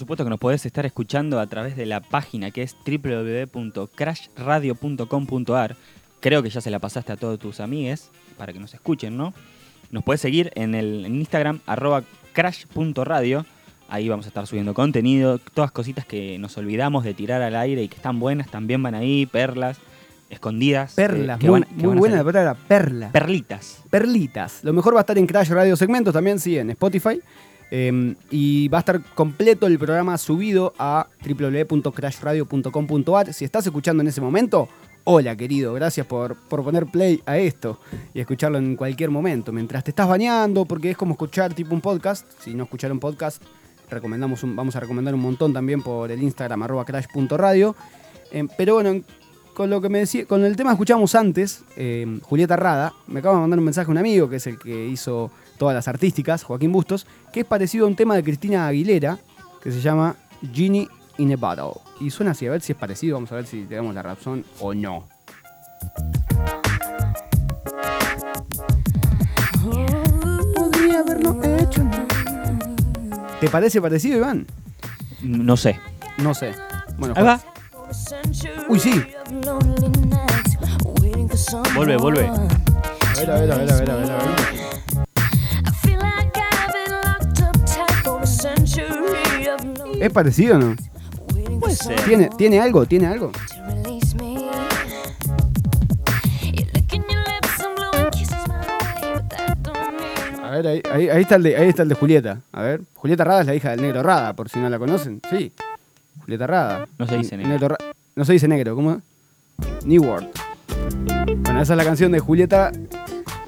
supuesto que nos podés estar escuchando a través de la página que es www.crashradio.com.ar. Creo que ya se la pasaste a todos tus amigues para que nos escuchen, ¿no? Nos podés seguir en el en Instagram, arroba crash.radio. Ahí vamos a estar subiendo contenido, todas cositas que nos olvidamos de tirar al aire y que están buenas, también van ahí, perlas, escondidas. Perlas, que muy, van- que muy van a buena la palabra perla. Perlitas. Perlitas. Lo mejor va a estar en Crash Radio Segmentos también, sí, en Spotify. Eh, y va a estar completo el programa subido a www.crashradio.com.ar. Si estás escuchando en ese momento, hola querido, gracias por, por poner play a esto y escucharlo en cualquier momento. Mientras te estás bañando, porque es como escuchar tipo un podcast. Si no escucharon podcast, recomendamos un- vamos a recomendar un montón también por el Instagram arroba crash.radio. Eh, pero bueno, con lo que me decía, con el tema que escuchamos antes, eh, Julieta Rada, me acaba de mandar un mensaje un amigo que es el que hizo todas las artísticas, Joaquín Bustos, que es parecido a un tema de Cristina Aguilera que se llama Genie in a Bottle. Y suena así, a ver si es parecido, vamos a ver si tenemos la razón o no. Podría haberlo hecho. ¿Te parece parecido, Iván? No sé. No sé. Bueno, Ahí va. Uy, sí. Vuelve, vuelve. A ver, a ver, a ver, a ver, a ver. A ver. ¿Es parecido o no? Puede ser. ¿Tiene, ¿Tiene algo? ¿Tiene algo? A ver, ahí, ahí- ahí está el de, ahí está el de Julieta. A ver, Julieta Rada es la hija del negro Rada, por si no la conocen. Sí, Julieta Rada. No se dice negro. Ra- no se dice negro, ¿cómo? New World. Bueno, esa es la canción de Julieta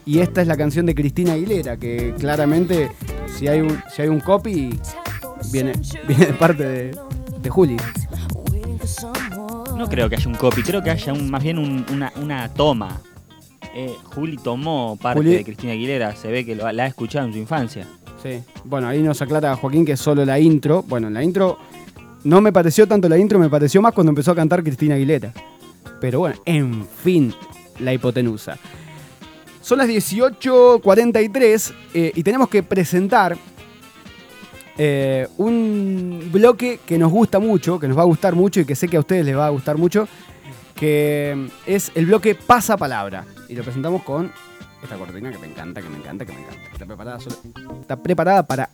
y esta es la canción de Cristina Aguilera, que claramente si hay un, si hay un copy viene, viene de parte de, de Juli. No creo que haya un copy, creo que haya un, más bien un- una, una toma. Eh, Juli tomó parte Juli- de Cristina Aguilera, se ve que lo- la ha escuchado en su infancia. Sí. Bueno, ahí nos aclara Joaquín que es solo la intro. Bueno, la intro no me pareció tanto la intro, me pareció más cuando empezó a cantar Cristina Aguilera. Pero bueno, en fin, la hipotenusa. Son las 18.43 eh, y tenemos que presentar eh, un bloque que nos gusta mucho, que nos va a gustar mucho y que sé que a ustedes les va a gustar mucho, que es el bloque Pasa Palabra. Y lo presentamos con esta cortina que me encanta, que me encanta, que me encanta. Está preparada, solo- está preparada para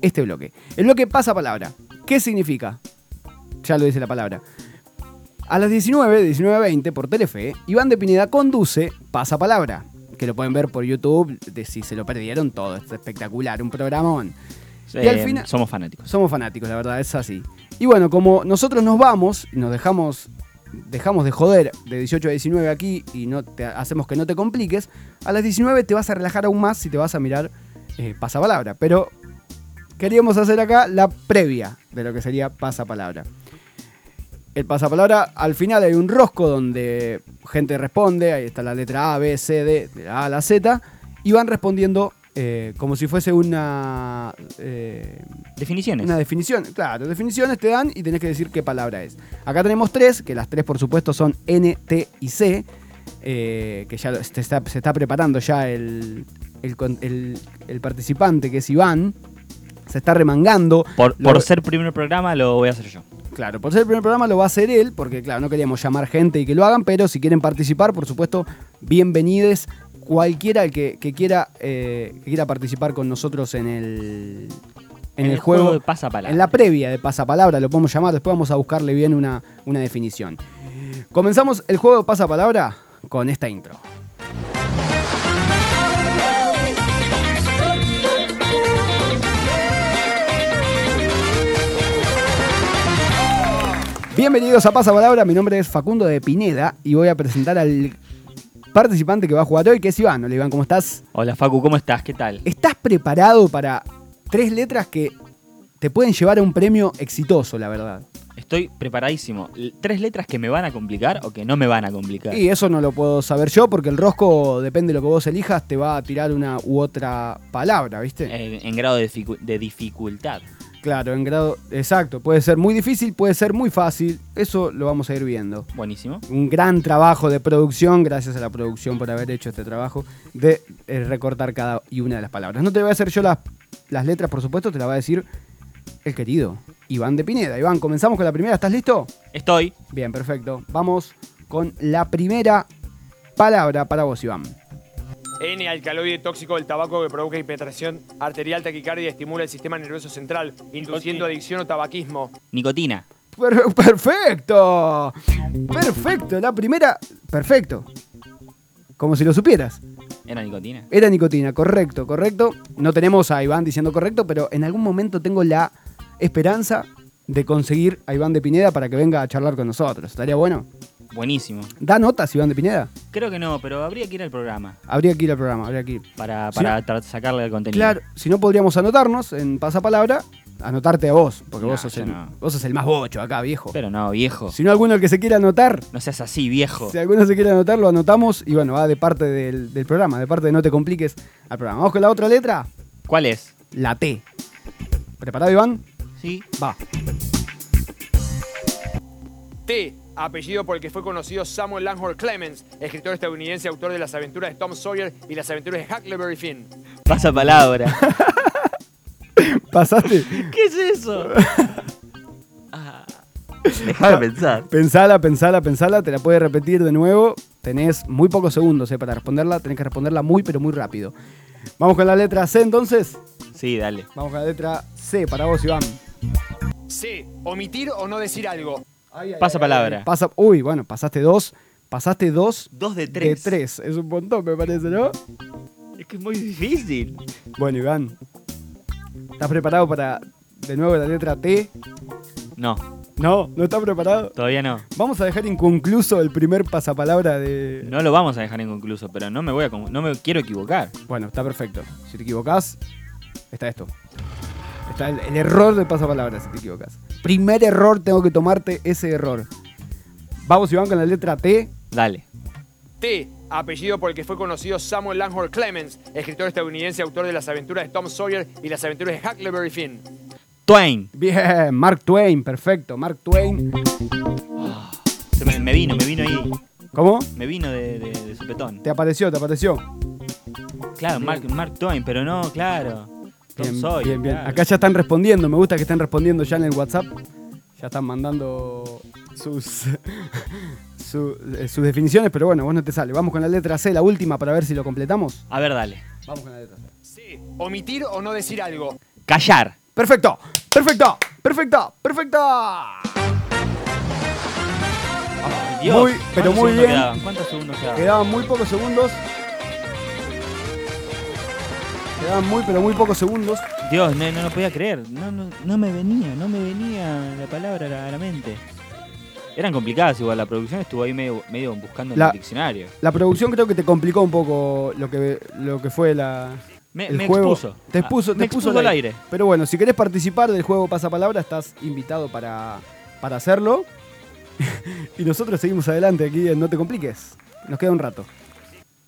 este bloque. El bloque Pasa Palabra. ¿Qué significa? Ya lo dice la palabra. A las 19, 19.20 por Telefe, Iván de Pineda conduce Pasa Palabra. Que lo pueden ver por YouTube, de si se lo perdieron todo, es espectacular, un programón. Y al Eh, final- Somos fanáticos. Somos fanáticos, la verdad, es así. Y bueno, como nosotros nos vamos y nos dejamos, dejamos de joder de 18 a 19 aquí y no te hacemos que no te compliques, a las 19 te vas a relajar aún más si te vas a mirar eh, pasapalabra. Pero queríamos hacer acá la previa de lo que sería pasapalabra. El pasapalabra, al final hay un rosco donde gente responde, ahí está la letra A, B, C, D, de la A a la Z, y van respondiendo eh, como si fuese una... eh, Definiciones. una definición, claro, definiciones te dan y tenés que decir qué palabra es. Acá tenemos tres, que las tres por supuesto son N, T y C, eh, que ya se está, se está preparando ya el, el con- el- el participante, que es Iván, se está remangando. Por, Lo- por ser primer programa lo voy a hacer yo. Claro, por ser el primer programa lo va a hacer él, porque claro, no queríamos llamar gente y que lo hagan, pero si quieren participar, por supuesto, bienvenides cualquiera que, que quiera, eh, que quiera participar con nosotros en el, en el, juego, de pasapalabra. en la previa de pasapalabra, lo podemos llamar, después vamos a buscarle bien una, una definición. Comenzamos el juego de pasapalabra con esta intro. Bienvenidos a Pasapalabra, mi nombre es Facundo de Pineda y voy a presentar al participante que va a jugar hoy, que es Iván. Hola Iván, ¿cómo estás? Hola Facu, ¿cómo estás? ¿Qué tal? ¿Estás preparado para tres letras que te pueden llevar a un premio exitoso, la verdad? Estoy preparadísimo. ¿Tres letras que me van a complicar o que no me van a complicar? Y eso no lo puedo saber yo porque el rosco, depende de lo que vos elijas, te va a tirar una u otra palabra, ¿viste? Eh, en grado de, dificu- de dificultad. Claro, en grado... Exacto, puede ser muy difícil, puede ser muy fácil, eso lo vamos a ir viendo. Buenísimo. Un gran trabajo de producción, gracias a la producción por haber hecho este trabajo, de eh, recortar cada y una de las palabras. No te voy a hacer yo las, las letras, por supuesto, te las va a decir el querido Iván de Pineda. Iván, comenzamos con la primera. ¿Estás listo? Estoy. Bien, perfecto. Vamos con la primera palabra para vos, Iván. N, alcaloide tóxico del tabaco que provoca hipertensión arterial, taquicardia y estimula el sistema nervioso central, induciendo adicción o tabaquismo. Nicotina. Per- perfecto. Perfecto. La primera. Perfecto. Como si lo supieras. ¿Era nicotina? Era nicotina, correcto, correcto. No tenemos a Iván diciendo correcto, pero en algún momento tengo la esperanza de conseguir a Iván de Pineda para que venga a charlar con nosotros. ¿Estaría bueno? Buenísimo. ¿Da notas Iván de Pineda? Creo que no, pero habría que ir al programa Habría que ir al programa, habría que ir. para, para sacarle el contenido. Claro, si no podríamos anotarnos en pasapalabra, anotarte a vos, porque No, vos, sos el, no. vos sos el más bocho acá, viejo. Pero no, viejo. Si no alguno que se quiera anotar, No seas así, viejo. si alguno se quiere anotar, lo anotamos y bueno, va de parte del, del programa, de parte de No Te Compliques al programa. Vamos con la otra letra, ¿Cuál es? la T. ¿Preparado, Iván? Sí. Va. T, apellido por el que fue conocido Samuel Langhorne Clemens, escritor estadounidense, autor de las aventuras de Tom Sawyer y las aventuras de Huckleberry Finn. Pasa palabra. ¿Pasaste? ¿Qué es eso? Ah. Deja de pensar. Pensala, pensala, pensala, te la puedes repetir de nuevo. Tenés muy pocos segundos eh, para responderla, tenés que responderla muy, pero muy rápido. Vamos con la letra C entonces. Sí, dale. Vamos con la letra C para vos, Iván. C, omitir o no decir algo. Pasa palabra. Pasa, uy, bueno, pasaste dos. Pasaste dos Dos de de tres. tres. Es un montón, me parece, ¿no? Es que es muy difícil. Bueno, Iván. ¿Estás preparado para de nuevo la letra T? No, No, no estás preparado. todavía no. Vamos a dejar inconcluso el primer pasapalabra de. No lo vamos a dejar inconcluso, pero no me voy a no me quiero equivocar. Bueno, está perfecto. Si te equivocás, está esto. Está el, el error del pasapalabra si te equivocas. Primer error, tengo que tomarte ese error. Vamos, Iván, con la letra T. Dale. T, apellido por el que fue conocido Samuel Langhorne Clemens, escritor estadounidense, autor de las aventuras de Tom Sawyer y las aventuras de Huckleberry Finn. Twain. Bien, Mark Twain, perfecto. Mark Twain. Se me, me vino, me vino ahí. ¿Cómo? Me vino de, de, de sopetón. Te apareció, te apareció. Claro, Mark, Mark Twain, pero no, claro. Bien, bien, bien. claro. Acá ya están respondiendo. Me gusta que estén respondiendo ya en el WhatsApp. Ya están mandando sus, su- eh, sus definiciones, pero bueno, vos no te sale. Vamos con la letra C, la última, para ver si lo completamos. A ver, dale. Vamos con la letra C. C, omitir o no decir algo. Callar. Perfecto, perfecto, perfecto, perfecto. Dios, Muy, pero ¿cuántos muy bien. quedaban? ¿Cuántos segundos quedaban? Quedaban muy pocos segundos. Quedaban muy, pero muy pocos segundos. Dios, no, no lo podía creer. No, no, no me venía, no me venía la palabra a la, a la mente. Eran complicadas igual, la producción estuvo ahí medio, medio buscando en La- el diccionario. La producción creo que te complicó un poco lo que, lo que fue la, Me, el me juego. expuso. Te expuso, Ah, te me expuso expuso al aire. Pero bueno, si querés participar del juego Pasapalabra, estás invitado para, para hacerlo. y nosotros seguimos adelante aquí en No Te Compliques. Nos queda un rato.